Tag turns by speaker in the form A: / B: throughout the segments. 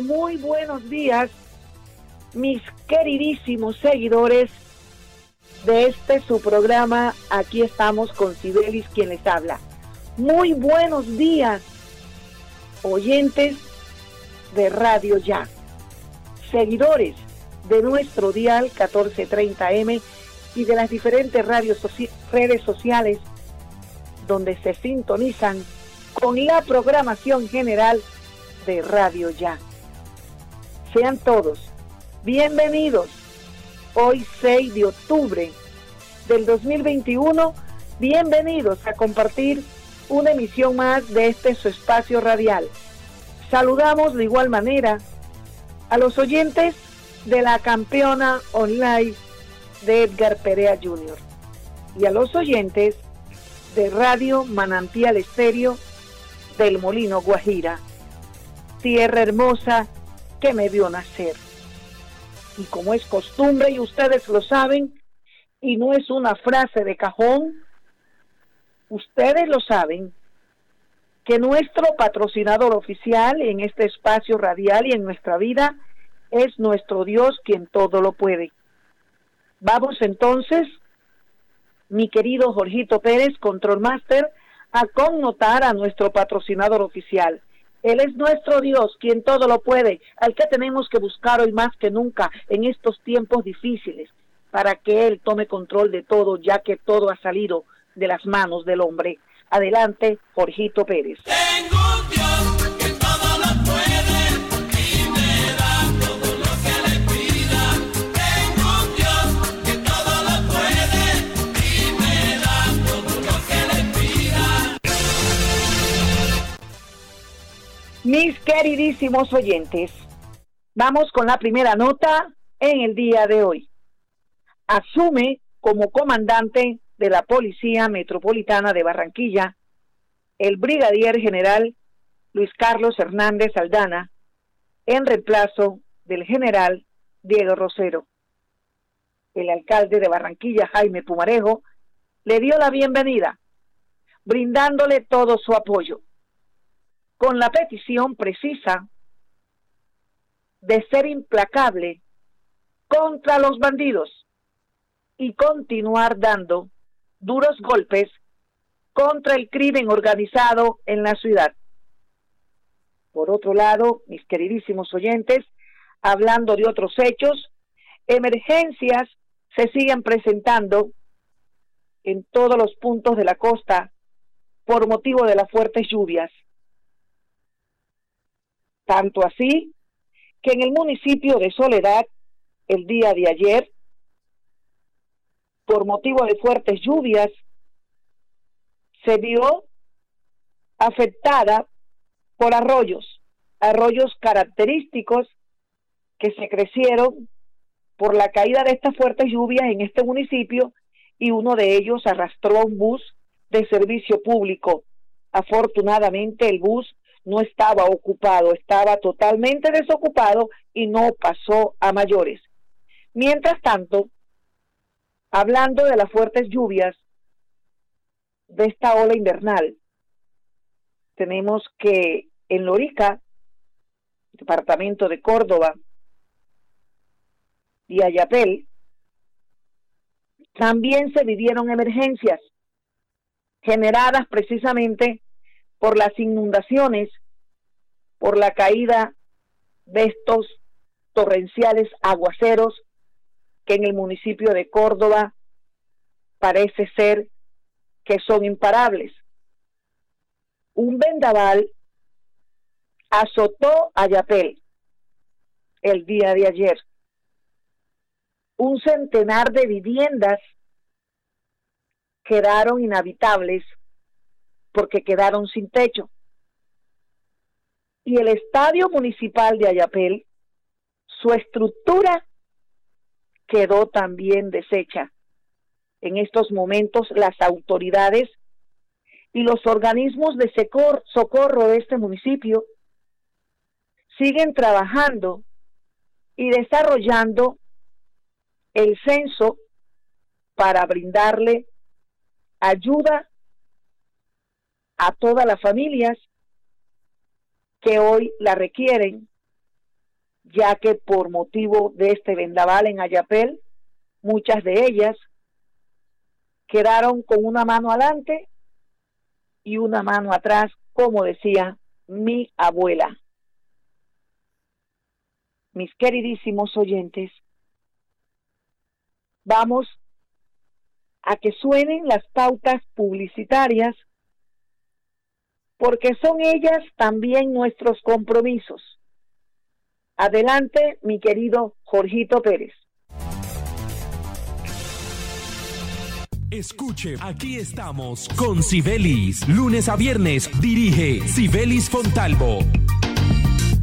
A: Muy buenos días, mis queridísimos seguidores de este su programa. Aquí estamos con Sibelis, quien les habla. Muy buenos días, oyentes de Radio Ya, seguidores de nuestro dial 1430M y de las diferentes redes sociales donde se sintonizan con la programación general de Radio Ya. Sean todos bienvenidos. Hoy 6 de octubre del 2021, bienvenidos a compartir una emisión más de este su espacio radial. Saludamos de igual manera a los oyentes de la campeona online de Edgar Perea Jr. y a los oyentes de Radio Manantial Estéreo del Molino Guajira. Tierra hermosa que me vio nacer. Y como es costumbre, y ustedes lo saben, y no es una frase de cajón, ustedes lo saben, que nuestro patrocinador oficial en este espacio radial y en nuestra vida es nuestro Dios quien todo lo puede. Vamos entonces, mi querido Jorgito Pérez, Control Master, a connotar a nuestro patrocinador oficial. Él es nuestro Dios, quien todo lo puede, al que tenemos que buscar hoy más que nunca en estos tiempos difíciles, para que Él tome control de todo, ya que todo ha salido de las manos del hombre. Adelante, Jorgito Pérez. Queridísimos oyentes, vamos con la primera nota en el día de hoy. Asume como comandante de la Policía Metropolitana de Barranquilla el brigadier general Luis Carlos Hernández Aldana en reemplazo del general Diego Rosero. El alcalde de Barranquilla, Jaime Pumarejo, le dio la bienvenida, brindándole todo su apoyo con la petición precisa de ser implacable contra los bandidos y continuar dando duros golpes contra el crimen organizado en la ciudad. Por otro lado, mis queridísimos oyentes, hablando de otros hechos, emergencias se siguen presentando en todos los puntos de la costa por motivo de las fuertes lluvias. Tanto así que en el municipio de Soledad, el día de ayer, por motivo de fuertes lluvias, se vio afectada por arroyos, arroyos característicos que se crecieron por la caída de estas fuertes lluvias en este municipio y uno de ellos arrastró un bus de servicio público. Afortunadamente el bus no estaba ocupado, estaba totalmente desocupado y no pasó a mayores. Mientras tanto, hablando de las fuertes lluvias de esta ola invernal, tenemos que en Lorica, departamento de Córdoba y Ayapel, también se vivieron emergencias generadas precisamente por las inundaciones, por la caída de estos torrenciales aguaceros que en el municipio de Córdoba parece ser que son imparables. Un vendaval azotó a Yapel el día de ayer. Un centenar de viviendas quedaron inhabitables porque quedaron sin techo. Y el estadio municipal de Ayapel, su estructura quedó también deshecha. En estos momentos las autoridades y los organismos de socorro de este municipio siguen trabajando y desarrollando el censo para brindarle ayuda a todas las familias que hoy la requieren, ya que por motivo de este vendaval en Ayapel, muchas de ellas quedaron con una mano adelante y una mano atrás, como decía mi abuela. Mis queridísimos oyentes, vamos a que suenen las pautas publicitarias porque son ellas también nuestros compromisos. Adelante, mi querido Jorgito Pérez.
B: Escuche, aquí estamos con Sibelis. Lunes a viernes dirige Sibelis Fontalvo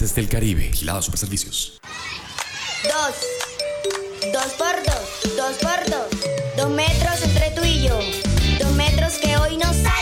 B: del Caribe. Gilada Super Servicios.
C: Dos. Dos por dos. Dos por dos. Dos metros entre tú y yo. Dos metros que hoy nos salvan.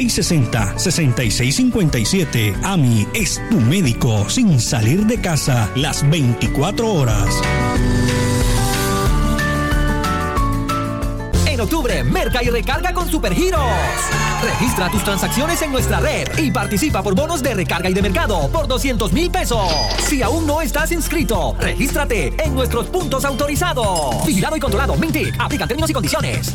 B: 660-6657. AMI es tu médico sin salir de casa las 24 horas.
D: En octubre, merca y recarga con Supergiros. Registra tus transacciones en nuestra red y participa por bonos de recarga y de mercado por 200 mil pesos. Si aún no estás inscrito, regístrate en nuestros puntos autorizados. Vigilado y controlado. Mintic. Aplica términos y condiciones.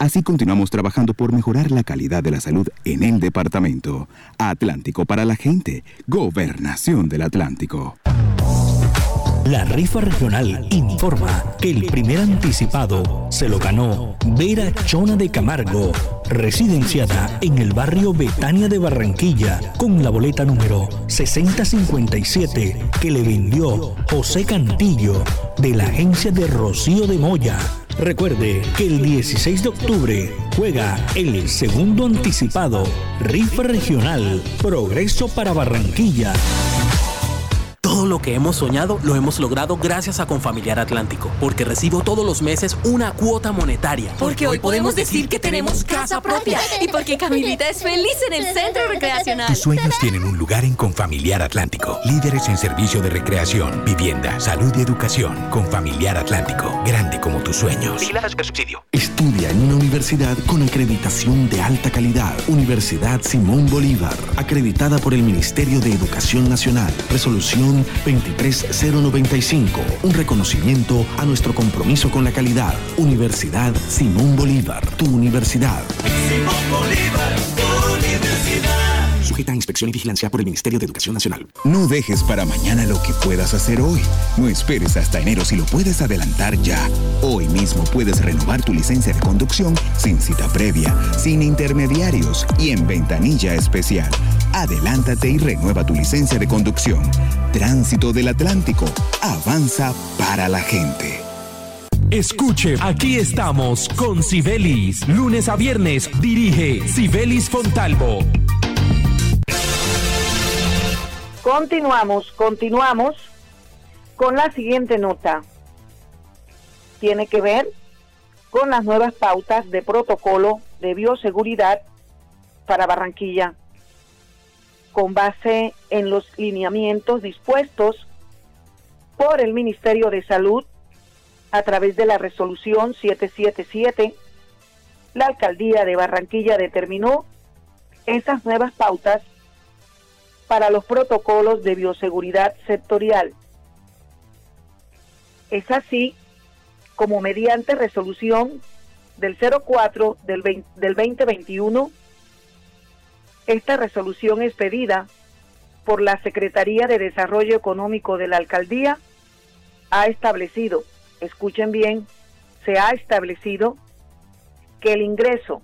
E: Así continuamos trabajando por mejorar la calidad de la salud en el departamento. Atlántico para la gente. Gobernación del Atlántico.
B: La rifa regional informa que el primer anticipado se lo ganó Vera Chona de Camargo, residenciada en el barrio Betania de Barranquilla, con la boleta número 6057 que le vendió José Cantillo de la agencia de Rocío de Moya. Recuerde que el 16 de octubre juega el segundo anticipado, Rifa Regional, Progreso para Barranquilla.
F: Todo lo que hemos soñado lo hemos logrado gracias a Confamiliar Atlántico, porque recibo todos los meses una cuota monetaria.
G: Porque hoy podemos decir que tenemos casa propia y porque Camilita es feliz en el centro recreacional.
H: Tus sueños tienen un lugar en Confamiliar Atlántico. Líderes en servicio de recreación, vivienda, salud y educación. Confamiliar Atlántico, grande como tus sueños.
I: subsidio. Estudia en una universidad con acreditación de alta calidad. Universidad Simón Bolívar, acreditada por el Ministerio de Educación Nacional. Resolución 23095, un reconocimiento a nuestro compromiso con la calidad. Universidad Simón Bolívar, tu universidad. Simón Bolívar, tu. Sujeta a inspección y vigilancia por el Ministerio de Educación Nacional.
E: No dejes para mañana lo que puedas hacer hoy. No esperes hasta enero si lo puedes adelantar ya. Hoy mismo puedes renovar tu licencia de conducción sin cita previa, sin intermediarios y en ventanilla especial. Adelántate y renueva tu licencia de conducción. Tránsito del Atlántico. Avanza para la gente.
J: Escuche, aquí estamos con Sibelis. Lunes a viernes dirige Sibelis Fontalvo.
A: Continuamos, continuamos con la siguiente nota. Tiene que ver con las nuevas pautas de protocolo de bioseguridad para Barranquilla con base en los lineamientos dispuestos por el Ministerio de Salud a través de la resolución 777, la alcaldía de Barranquilla determinó esas nuevas pautas para los protocolos de bioseguridad sectorial. Es así como mediante resolución del 04 del, 2021 esta resolución es pedida por la Secretaría de Desarrollo Económico de la Alcaldía. Ha establecido, escuchen bien, se ha establecido que el ingreso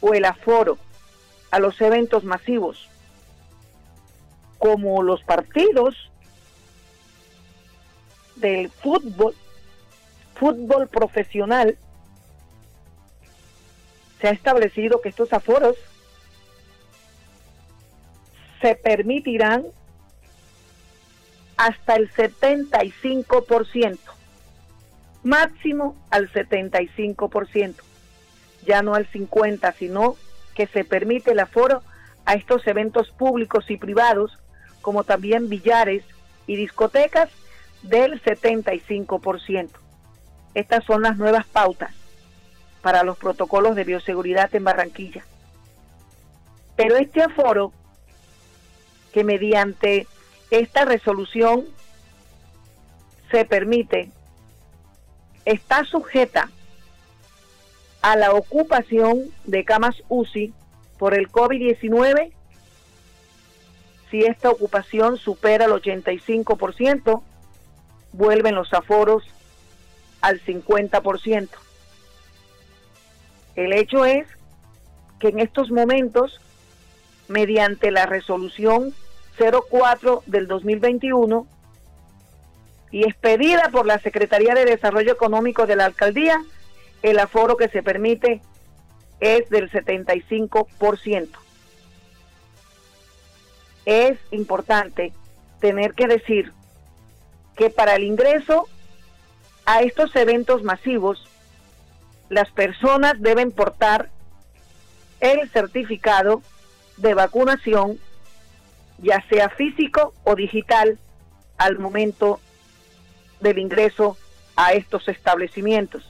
A: o el aforo a los eventos masivos, como los partidos del fútbol, fútbol profesional, se ha establecido que estos aforos se permitirán hasta el 75%, máximo al 75%, ya no al 50%, sino que se permite el aforo a estos eventos públicos y privados, como también billares y discotecas, del 75%. Estas son las nuevas pautas para los protocolos de bioseguridad en Barranquilla. Pero este aforo que mediante esta resolución se permite, está sujeta a la ocupación de camas UCI por el COVID-19 si esta ocupación supera el 85%, vuelven los aforos al 50%. El hecho es que en estos momentos mediante la resolución 04 del 2021 y expedida por la Secretaría de Desarrollo Económico de la Alcaldía, el aforo que se permite es del 75%. Es importante tener que decir que para el ingreso a estos eventos masivos, las personas deben portar el certificado de vacunación, ya sea físico o digital, al momento del ingreso a estos establecimientos.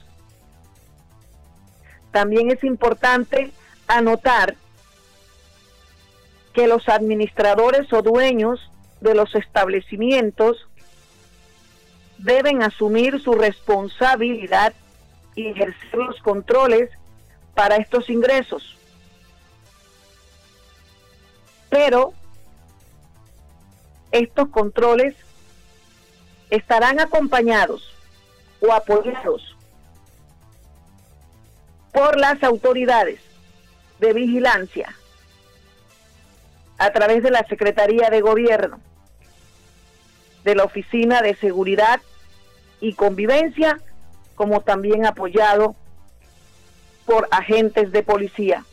A: También es importante anotar que los administradores o dueños de los establecimientos deben asumir su responsabilidad y ejercer los controles para estos ingresos. Pero estos controles estarán acompañados o apoyados por las autoridades de vigilancia a través de la Secretaría de Gobierno, de la Oficina de Seguridad y Convivencia, como también apoyado por agentes de policía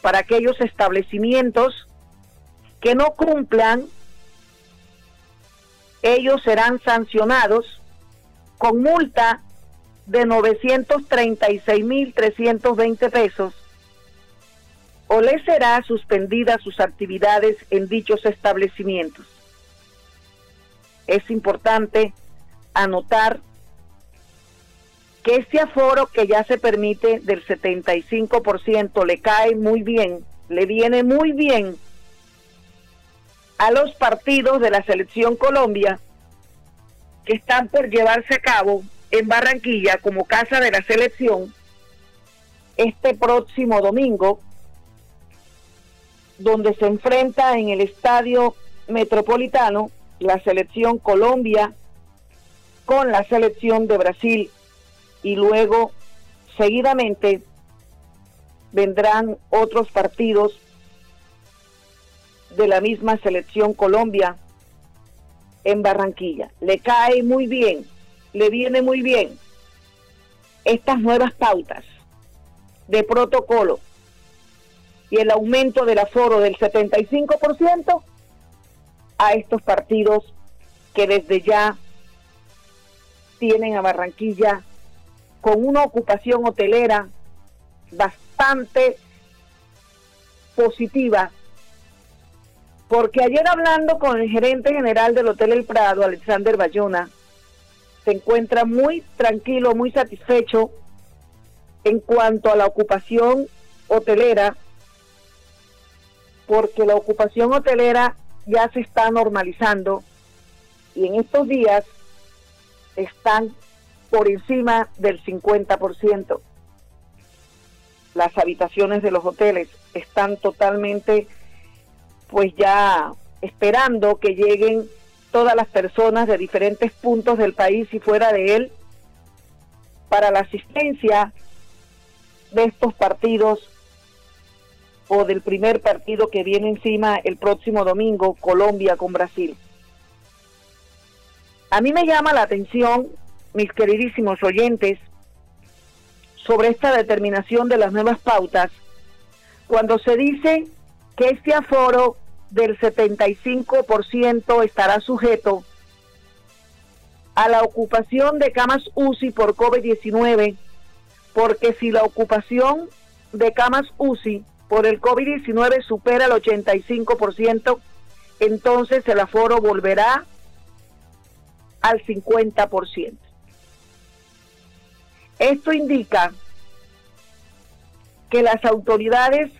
A: para aquellos establecimientos que no cumplan, ellos serán sancionados con multa de 936.320 pesos o les será suspendida sus actividades en dichos establecimientos. Es importante anotar que este aforo que ya se permite del 75% le cae muy bien, le viene muy bien a los partidos de la selección Colombia que están por llevarse a cabo en Barranquilla como casa de la selección este próximo domingo, donde se enfrenta en el estadio metropolitano la selección Colombia con la selección de Brasil y luego seguidamente vendrán otros partidos de la misma selección Colombia en Barranquilla. Le cae muy bien, le viene muy bien estas nuevas pautas de protocolo y el aumento del aforo del 75% a estos partidos que desde ya tienen a Barranquilla con una ocupación hotelera bastante positiva, porque ayer hablando con el gerente general del Hotel El Prado, Alexander Bayona, se encuentra muy tranquilo, muy satisfecho en cuanto a la ocupación hotelera, porque la ocupación hotelera ya se está normalizando y en estos días están por encima del 50%. Las habitaciones de los hoteles están totalmente, pues ya esperando que lleguen todas las personas de diferentes puntos del país y fuera de él para la asistencia de estos partidos o del primer partido que viene encima el próximo domingo, Colombia con Brasil. A mí me llama la atención mis queridísimos oyentes, sobre esta determinación de las nuevas pautas, cuando se dice que este aforo del 75% estará sujeto a la ocupación de camas UCI por COVID-19, porque si la ocupación de camas UCI por el COVID-19 supera el 85%, entonces el aforo volverá al 50%. Esto indica que las autoridades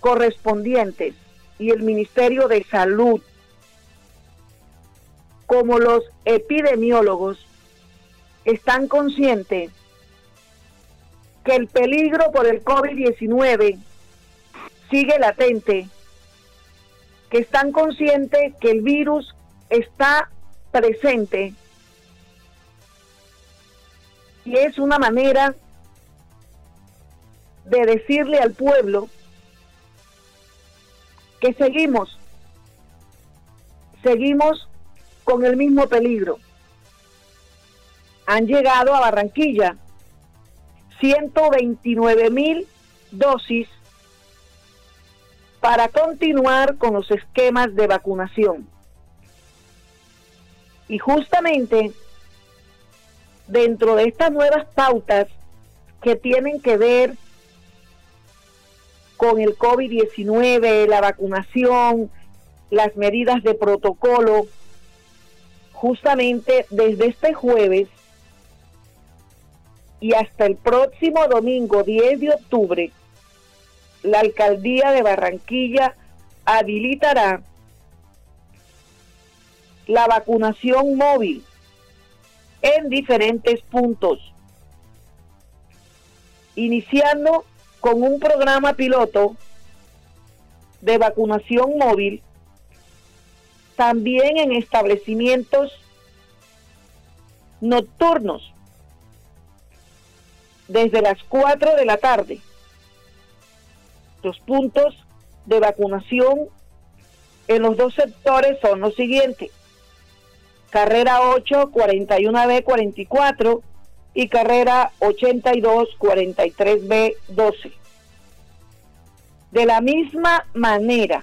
A: correspondientes y el Ministerio de Salud, como los epidemiólogos, están conscientes que el peligro por el COVID-19 sigue latente, que están conscientes que el virus está presente y es una manera de decirle al pueblo que seguimos, seguimos con el mismo peligro. Han llegado a Barranquilla 129 mil dosis para continuar con los esquemas de vacunación. Y justamente dentro de estas nuevas pautas que tienen que ver con el COVID-19, la vacunación, las medidas de protocolo, justamente desde este jueves y hasta el próximo domingo 10 de octubre, la alcaldía de Barranquilla habilitará la vacunación móvil en diferentes puntos, iniciando con un programa piloto de vacunación móvil también en establecimientos nocturnos desde las 4 de la tarde. Los puntos de vacunación en los dos sectores son los siguientes. Carrera 8, 41B, 44 y carrera 82, 43B, 12. De la misma manera,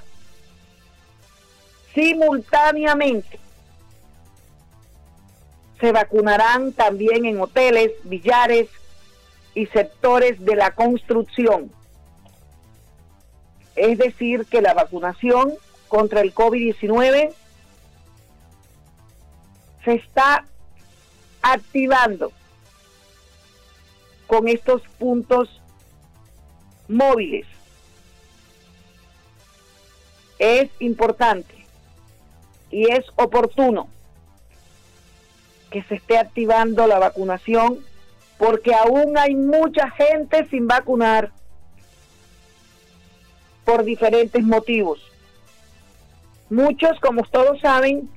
A: simultáneamente, se vacunarán también en hoteles, billares y sectores de la construcción. Es decir, que la vacunación contra el COVID-19 se está activando con estos puntos móviles. Es importante y es oportuno que se esté activando la vacunación porque aún hay mucha gente sin vacunar por diferentes motivos. Muchos, como todos saben,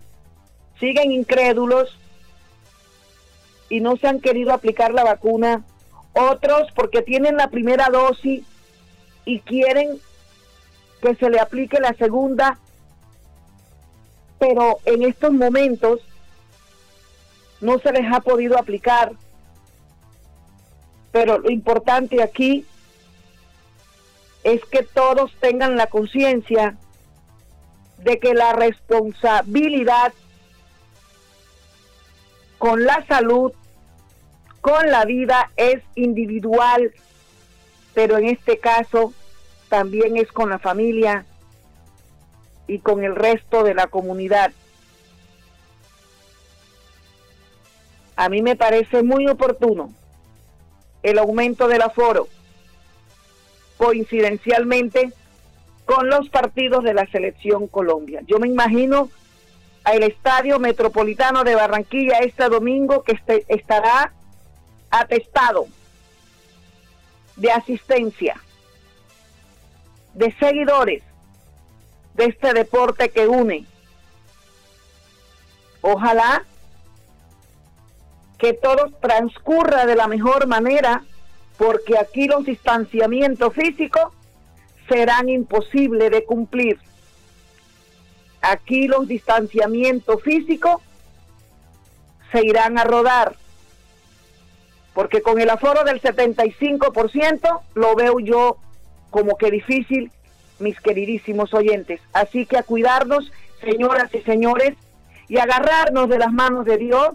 A: siguen incrédulos y no se han querido aplicar la vacuna. Otros porque tienen la primera dosis y quieren que se le aplique la segunda. Pero en estos momentos no se les ha podido aplicar. Pero lo importante aquí es que todos tengan la conciencia de que la responsabilidad con la salud, con la vida es individual, pero en este caso también es con la familia y con el resto de la comunidad. A mí me parece muy oportuno el aumento del aforo, coincidencialmente con los partidos de la selección Colombia. Yo me imagino al Estadio Metropolitano de Barranquilla este domingo que este, estará atestado de asistencia, de seguidores de este deporte que une. Ojalá que todo transcurra de la mejor manera, porque aquí los distanciamientos físicos serán imposibles de cumplir. Aquí los distanciamientos físicos se irán a rodar, porque con el aforo del 75% lo veo yo como que difícil, mis queridísimos oyentes. Así que a cuidarnos, señoras y señores, y agarrarnos de las manos de Dios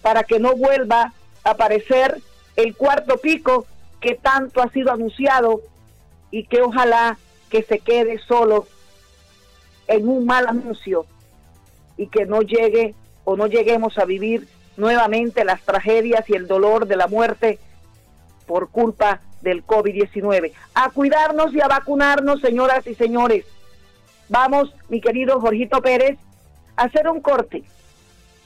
A: para que no vuelva a aparecer el cuarto pico que tanto ha sido anunciado y que ojalá que se quede solo en un mal anuncio y que no llegue o no lleguemos a vivir nuevamente las tragedias y el dolor de la muerte por culpa del COVID-19. A cuidarnos y a vacunarnos, señoras y señores. Vamos, mi querido Jorgito Pérez, a hacer un corte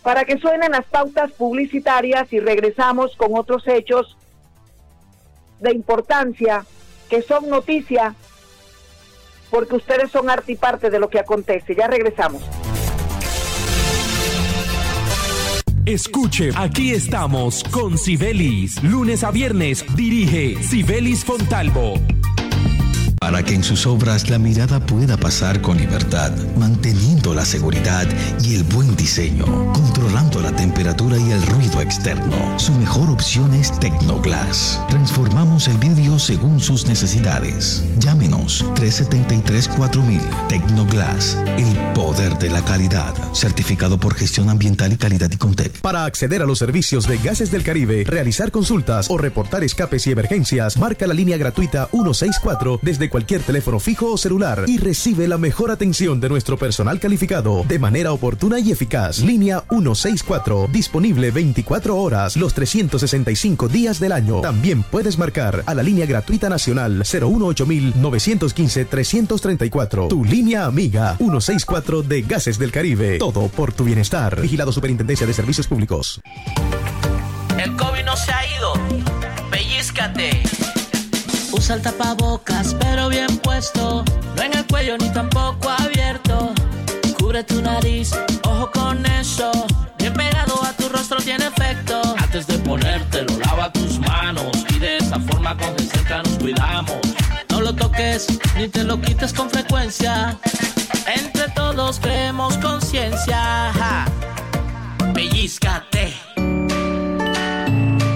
A: para que suenen las pautas publicitarias y regresamos con otros hechos de importancia que son noticia porque ustedes son arte y parte de lo que acontece. Ya regresamos.
J: Escuche, aquí estamos con Sibelis. Lunes a viernes dirige Sibelis Fontalvo
K: para que en sus obras la mirada pueda pasar con libertad, manteniendo la seguridad y el buen diseño, controlando la temperatura y el ruido externo. Su mejor opción es Tecnoglass. Transformamos el vidrio según sus necesidades. Llámenos 373-4000 Tecnoglass, el poder de la calidad. Certificado por gestión ambiental y calidad y Contec.
L: Para acceder a los servicios de Gases del Caribe, realizar consultas o reportar escapes y emergencias, marca la línea gratuita 164 desde cualquier teléfono fijo o celular y recibe la mejor atención de nuestro personal calificado de manera oportuna y eficaz. Línea 164, disponible 24 horas los 365 días del año. También puedes marcar a la línea gratuita nacional 018-915-334. Tu línea amiga 164 de Gases del Caribe. Todo por tu bienestar. Vigilado Superintendencia de Servicios Públicos.
M: El COVID no se ha ido. Pellizcate.
N: Usa el tapabocas, pero bien puesto. No en el cuello ni tampoco abierto Cubre tu nariz, ojo con eso. Bien pegado a tu rostro tiene efecto. Antes de ponértelo, lava tus manos. Y de esa forma con cerca nos cuidamos. No lo toques ni te lo quites con frecuencia. Entre todos creemos conciencia. Pellizcate.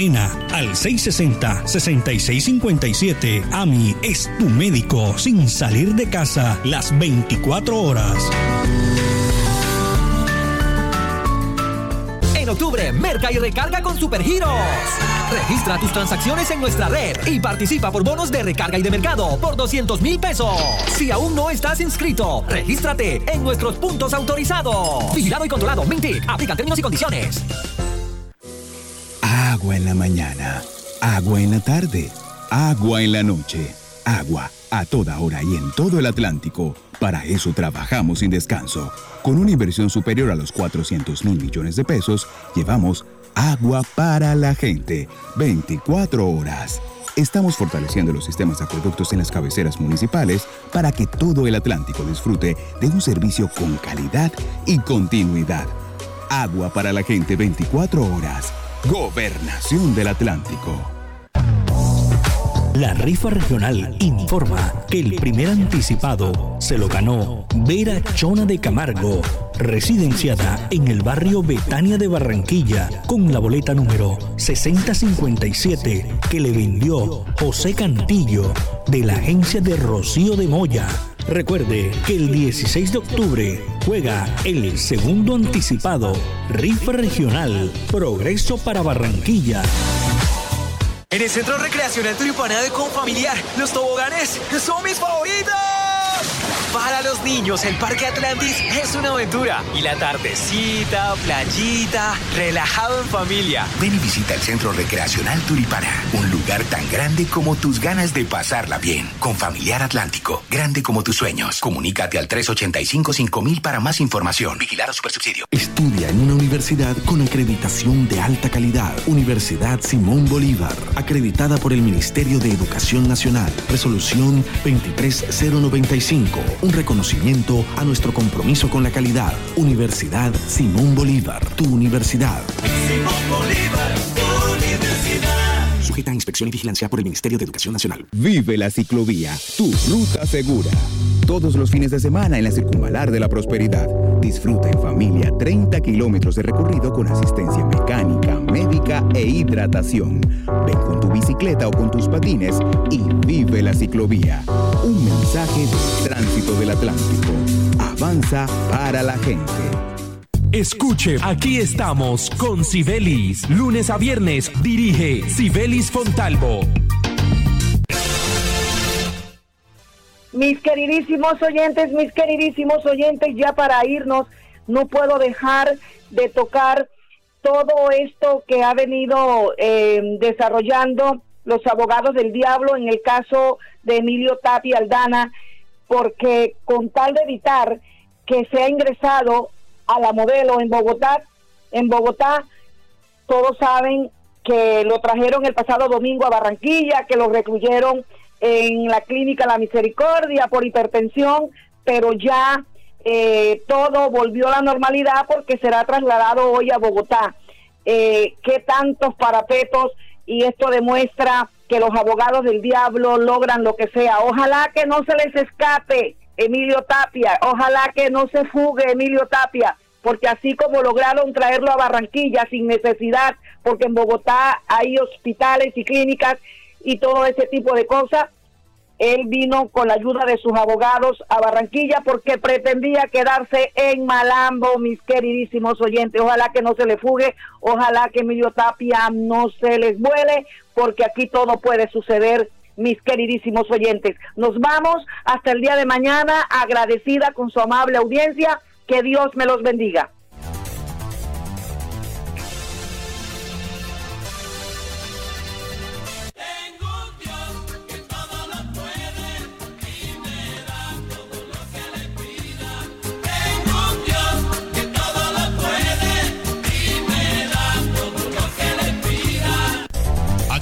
B: al 660-6657. AMI es tu médico sin salir de casa las 24 horas.
D: En octubre, merca y recarga con Supergiros. Registra tus transacciones en nuestra red y participa por bonos de recarga y de mercado por 200 mil pesos. Si aún no estás inscrito, regístrate en nuestros puntos autorizados. Vigilado y controlado. Mintic. Aplican términos y condiciones.
E: Agua en la mañana, agua en la tarde, agua en la noche, agua a toda hora y en todo el Atlántico. Para eso trabajamos sin descanso. Con una inversión superior a los 400 mil millones de pesos, llevamos agua para la gente. 24 horas. Estamos fortaleciendo los sistemas de acueductos en las cabeceras municipales para que todo el Atlántico disfrute de un servicio con calidad y continuidad. Agua para la gente 24 horas. Gobernación del Atlántico.
B: La rifa regional informa que el primer anticipado se lo ganó Vera Chona de Camargo, residenciada en el barrio Betania de Barranquilla, con la boleta número 6057 que le vendió José Cantillo de la agencia de Rocío de Moya. Recuerde que el 16 de octubre juega el segundo anticipado Rifa Regional Progreso para Barranquilla.
O: En el Centro Recreacional Turipana de Confamiliar, los toboganes son mis favoritos. Para los niños, el Parque Atlantis es una aventura. Y la tardecita, playita, relajado en familia.
H: Ven y visita el Centro Recreacional Turipana, un lugar tan grande como tus ganas de pasarla bien. Con Familiar Atlántico, grande como tus sueños. Comunícate al 385-5000 para más información. Vigilar a Supersubsidio.
I: Estudia en una universidad con acreditación de alta calidad. Universidad Simón Bolívar, acreditada por el Ministerio de Educación Nacional. Resolución 23095 un reconocimiento a nuestro compromiso con la calidad. Universidad Simón Bolívar, tu universidad.
N: Simón Bolívar, tu universidad.
I: Sujeta a inspección y vigilancia por el Ministerio de Educación Nacional.
E: Vive la ciclovía, tu ruta segura. Todos los fines de semana en la Circunvalar de la Prosperidad. Disfruta en familia 30 kilómetros de recorrido con asistencia mecánica, médica e hidratación. Ven con tu bicicleta o con tus patines y vive la ciclovía. Un mensaje del tránsito del Atlántico. Avanza para la gente.
J: Escuche, aquí estamos con Sibelis. Lunes a viernes dirige Sibelis Fontalvo.
A: Mis queridísimos oyentes, mis queridísimos oyentes, ya para irnos, no puedo dejar de tocar todo esto que ha venido eh, desarrollando los abogados del diablo en el caso de Emilio Tapia Aldana, porque con tal de evitar que sea ingresado a la modelo en Bogotá, en Bogotá, todos saben que lo trajeron el pasado domingo a Barranquilla, que lo recluyeron en la clínica La Misericordia por hipertensión, pero ya eh, todo volvió a la normalidad porque será trasladado hoy a Bogotá. Eh, ¿Qué tantos parapetos? Y esto demuestra que los abogados del diablo logran lo que sea. Ojalá que no se les escape Emilio Tapia, ojalá que no se fugue Emilio Tapia, porque así como lograron traerlo a Barranquilla sin necesidad, porque en Bogotá hay hospitales y clínicas y todo ese tipo de cosas, él vino con la ayuda de sus abogados a Barranquilla porque pretendía quedarse en Malambo, mis queridísimos oyentes. Ojalá que no se le fugue, ojalá que Emilio Tapia no se les vuele, porque aquí todo puede suceder, mis queridísimos oyentes. Nos vamos hasta el día de mañana, agradecida con su amable audiencia Que Dios me los bendiga.